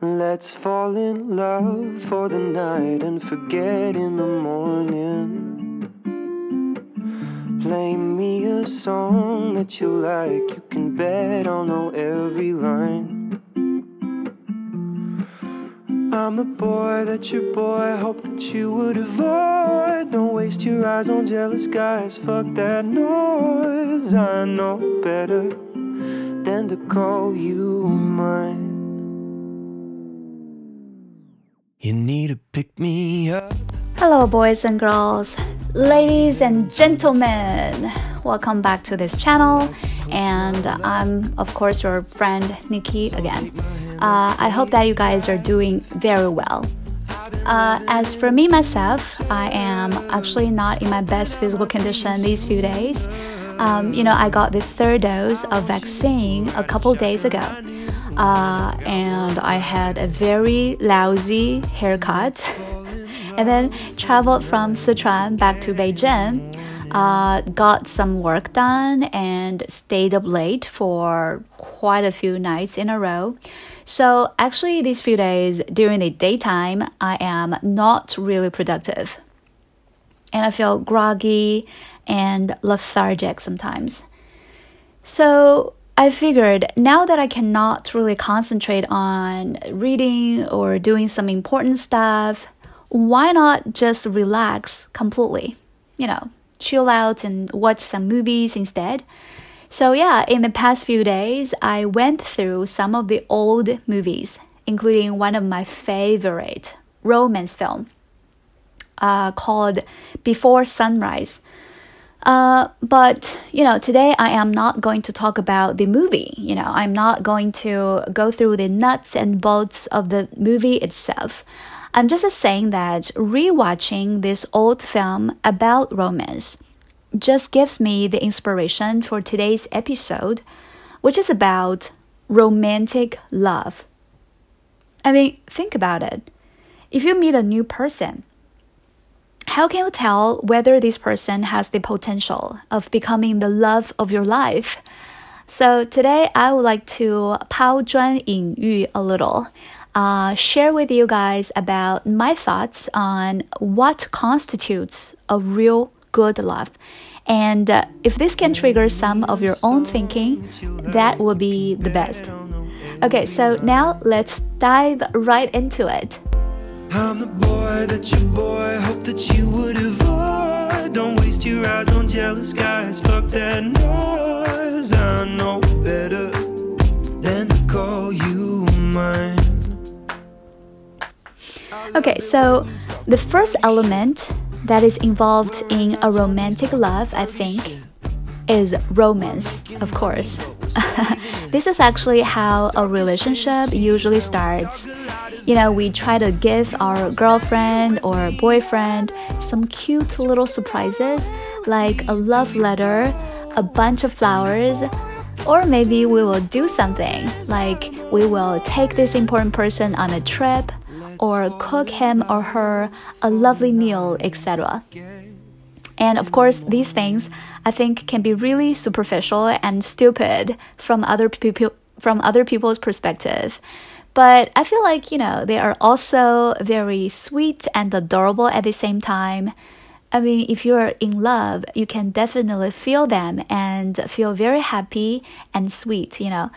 Let's fall in love for the night and forget in the morning. Play me a song that you like, you can bet I'll know every line. I'm the boy that your boy hoped that you would avoid. Don't waste your eyes on jealous guys, fuck that noise. I know better than to call you mine. You need to pick me up. Hello, boys and girls, ladies and gentlemen. Welcome back to this channel. And I'm, of course, your friend Nikki again. Uh, I hope that you guys are doing very well. Uh, as for me myself, I am actually not in my best physical condition these few days. Um, you know, I got the third dose of vaccine a couple days ago. Uh, and I had a very lousy haircut, and then traveled from Sichuan back to Beijing. Uh, got some work done and stayed up late for quite a few nights in a row. So, actually, these few days during the daytime, I am not really productive. And I feel groggy and lethargic sometimes. So, I figured now that I cannot really concentrate on reading or doing some important stuff, why not just relax completely? You know, chill out and watch some movies instead. So, yeah, in the past few days, I went through some of the old movies, including one of my favorite romance film uh, called Before Sunrise. Uh, but you know, today I am not going to talk about the movie. You know, I'm not going to go through the nuts and bolts of the movie itself. I'm just saying that rewatching this old film about romance just gives me the inspiration for today's episode, which is about romantic love. I mean, think about it. If you meet a new person, how can you tell whether this person has the potential of becoming the love of your life? So today I would like to 抛砖引玉 a little, uh, share with you guys about my thoughts on what constitutes a real good love. And uh, if this can trigger some of your own thinking, that would be the best. Okay, so now let's dive right into it. I'm the boy that your boy hoped that you would avoid. Don't waste your eyes on jealous guys. Fuck that noise. I know better than to call you mine. Okay, so the first element that is involved in a romantic love, I think, is romance, of course. this is actually how a relationship usually starts you know, we try to give our girlfriend or boyfriend some cute little surprises like a love letter, a bunch of flowers, or maybe we will do something like we will take this important person on a trip or cook him or her a lovely meal, etc. And of course, these things I think can be really superficial and stupid from other people from other people's perspective. But I feel like, you know, they are also very sweet and adorable at the same time. I mean, if you're in love, you can definitely feel them and feel very happy and sweet, you know.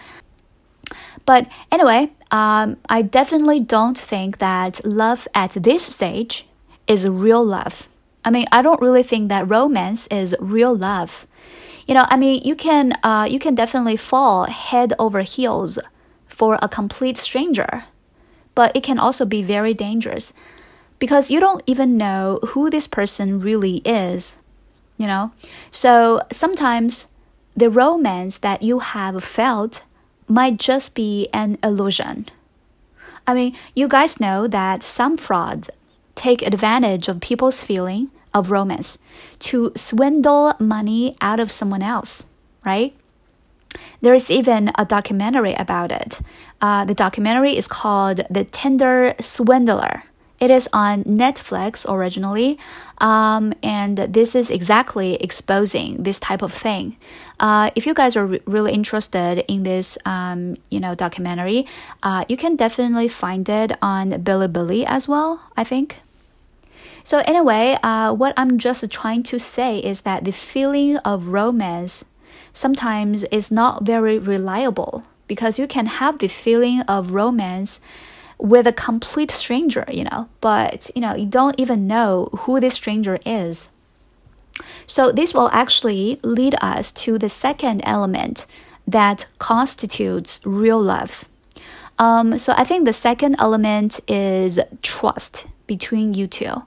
But anyway, um, I definitely don't think that love at this stage is real love. I mean, I don't really think that romance is real love. You know, I mean, you can uh, you can definitely fall head over heels for a complete stranger. But it can also be very dangerous because you don't even know who this person really is, you know? So sometimes the romance that you have felt might just be an illusion. I mean, you guys know that some frauds take advantage of people's feeling of romance to swindle money out of someone else, right? There is even a documentary about it. Uh, the documentary is called The Tinder Swindler, It is on Netflix originally, um, and this is exactly exposing this type of thing. Uh, if you guys are re really interested in this, um, you know, documentary, uh, you can definitely find it on Bilibili as well. I think. So anyway, uh, what I'm just trying to say is that the feeling of romance sometimes is not very reliable because you can have the feeling of romance with a complete stranger, you know, but you know, you don't even know who this stranger is. So this will actually lead us to the second element that constitutes real love. Um, so I think the second element is trust between you two.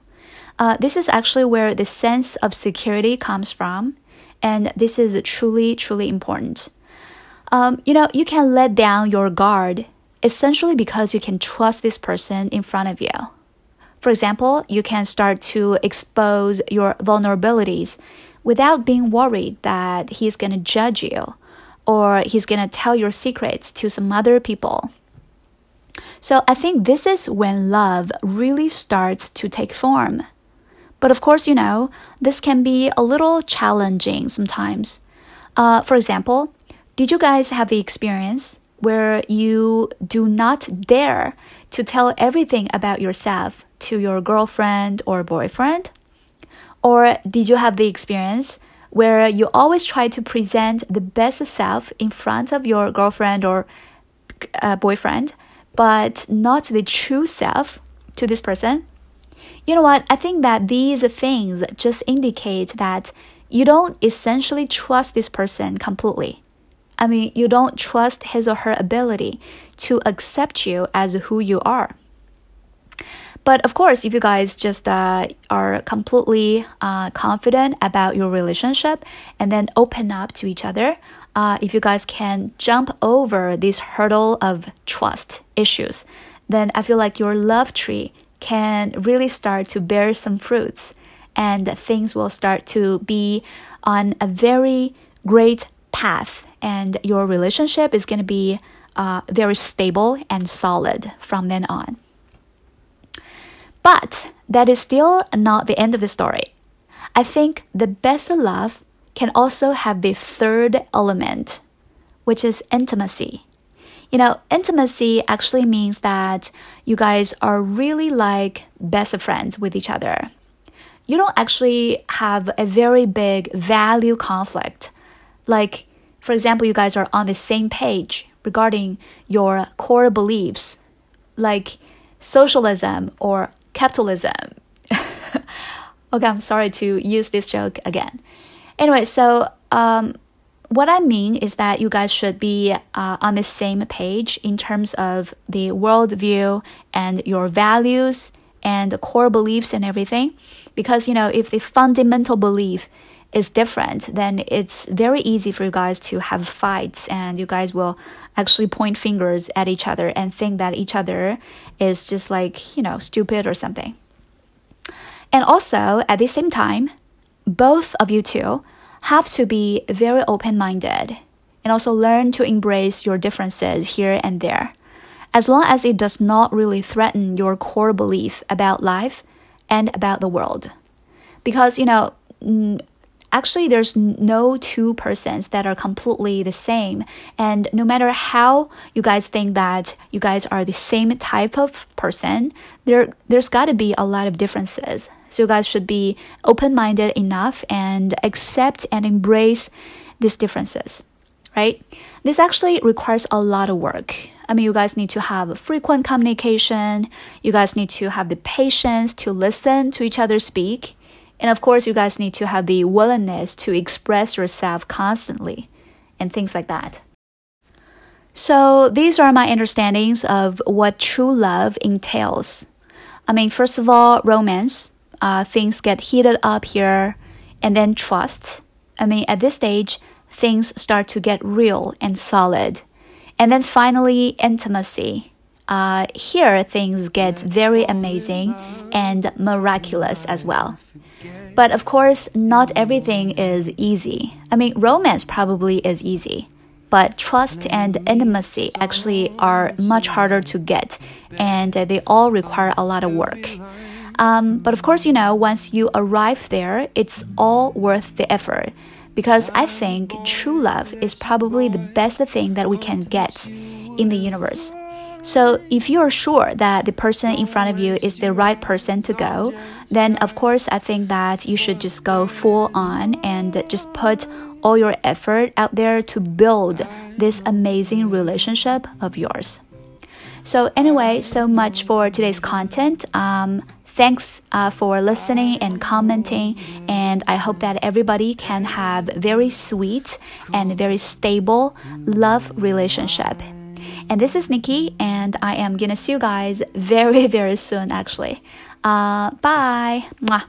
Uh, this is actually where the sense of security comes from, and this is truly, truly important. Um, you know, you can let down your guard essentially because you can trust this person in front of you. For example, you can start to expose your vulnerabilities without being worried that he's going to judge you or he's going to tell your secrets to some other people. So I think this is when love really starts to take form. But of course, you know, this can be a little challenging sometimes. Uh, for example, did you guys have the experience where you do not dare to tell everything about yourself to your girlfriend or boyfriend? Or did you have the experience where you always try to present the best self in front of your girlfriend or uh, boyfriend, but not the true self to this person? You know what? I think that these things just indicate that you don't essentially trust this person completely. I mean, you don't trust his or her ability to accept you as who you are. But of course, if you guys just uh, are completely uh, confident about your relationship and then open up to each other, uh, if you guys can jump over this hurdle of trust issues, then I feel like your love tree can really start to bear some fruits and things will start to be on a very great path and your relationship is going to be uh, very stable and solid from then on. But that is still not the end of the story. I think the best love can also have the third element, which is intimacy. You know, intimacy actually means that you guys are really like best friends with each other. You don't actually have a very big value conflict. Like, for example, you guys are on the same page regarding your core beliefs, like socialism or capitalism. okay, I'm sorry to use this joke again. Anyway, so um, what I mean is that you guys should be uh, on the same page in terms of the worldview and your values and the core beliefs and everything. Because, you know, if the fundamental belief is different, then it's very easy for you guys to have fights and you guys will actually point fingers at each other and think that each other is just like, you know, stupid or something. And also, at the same time, both of you two have to be very open minded and also learn to embrace your differences here and there, as long as it does not really threaten your core belief about life and about the world. Because, you know, actually there's no two persons that are completely the same and no matter how you guys think that you guys are the same type of person there there's got to be a lot of differences so you guys should be open-minded enough and accept and embrace these differences right this actually requires a lot of work I mean, you guys need to have frequent communication. You guys need to have the patience to listen to each other speak. And of course, you guys need to have the willingness to express yourself constantly and things like that. So, these are my understandings of what true love entails. I mean, first of all, romance. Uh, things get heated up here, and then trust. I mean, at this stage, things start to get real and solid. And then finally, intimacy. Uh, here, things get very amazing and miraculous as well. But of course, not everything is easy. I mean, romance probably is easy, but trust and intimacy actually are much harder to get, and they all require a lot of work. Um, but of course, you know, once you arrive there, it's all worth the effort. Because I think true love is probably the best thing that we can get in the universe. So, if you are sure that the person in front of you is the right person to go, then of course, I think that you should just go full on and just put all your effort out there to build this amazing relationship of yours. So, anyway, so much for today's content. Um, thanks uh, for listening and commenting, and I hope that everybody can have very sweet and very stable love relationship. And this is Nikki, and I am gonna see you guys very, very soon, actually. Uh, bye. Mwah.